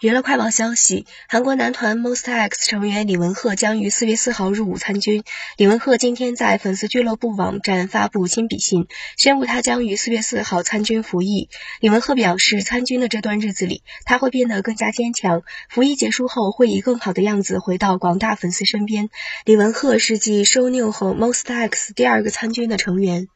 娱乐快报消息：韩国男团 mostax 成员李文赫将于四月四号入伍参军。李文赫今天在粉丝俱乐部网站发布亲笔信，宣布他将于四月四号参军服役。李文赫表示，参军的这段日子里，他会变得更加坚强；服役结束后，会以更好的样子回到广大粉丝身边。李文赫是继 SHINee 和 mostax 第二个参军的成员。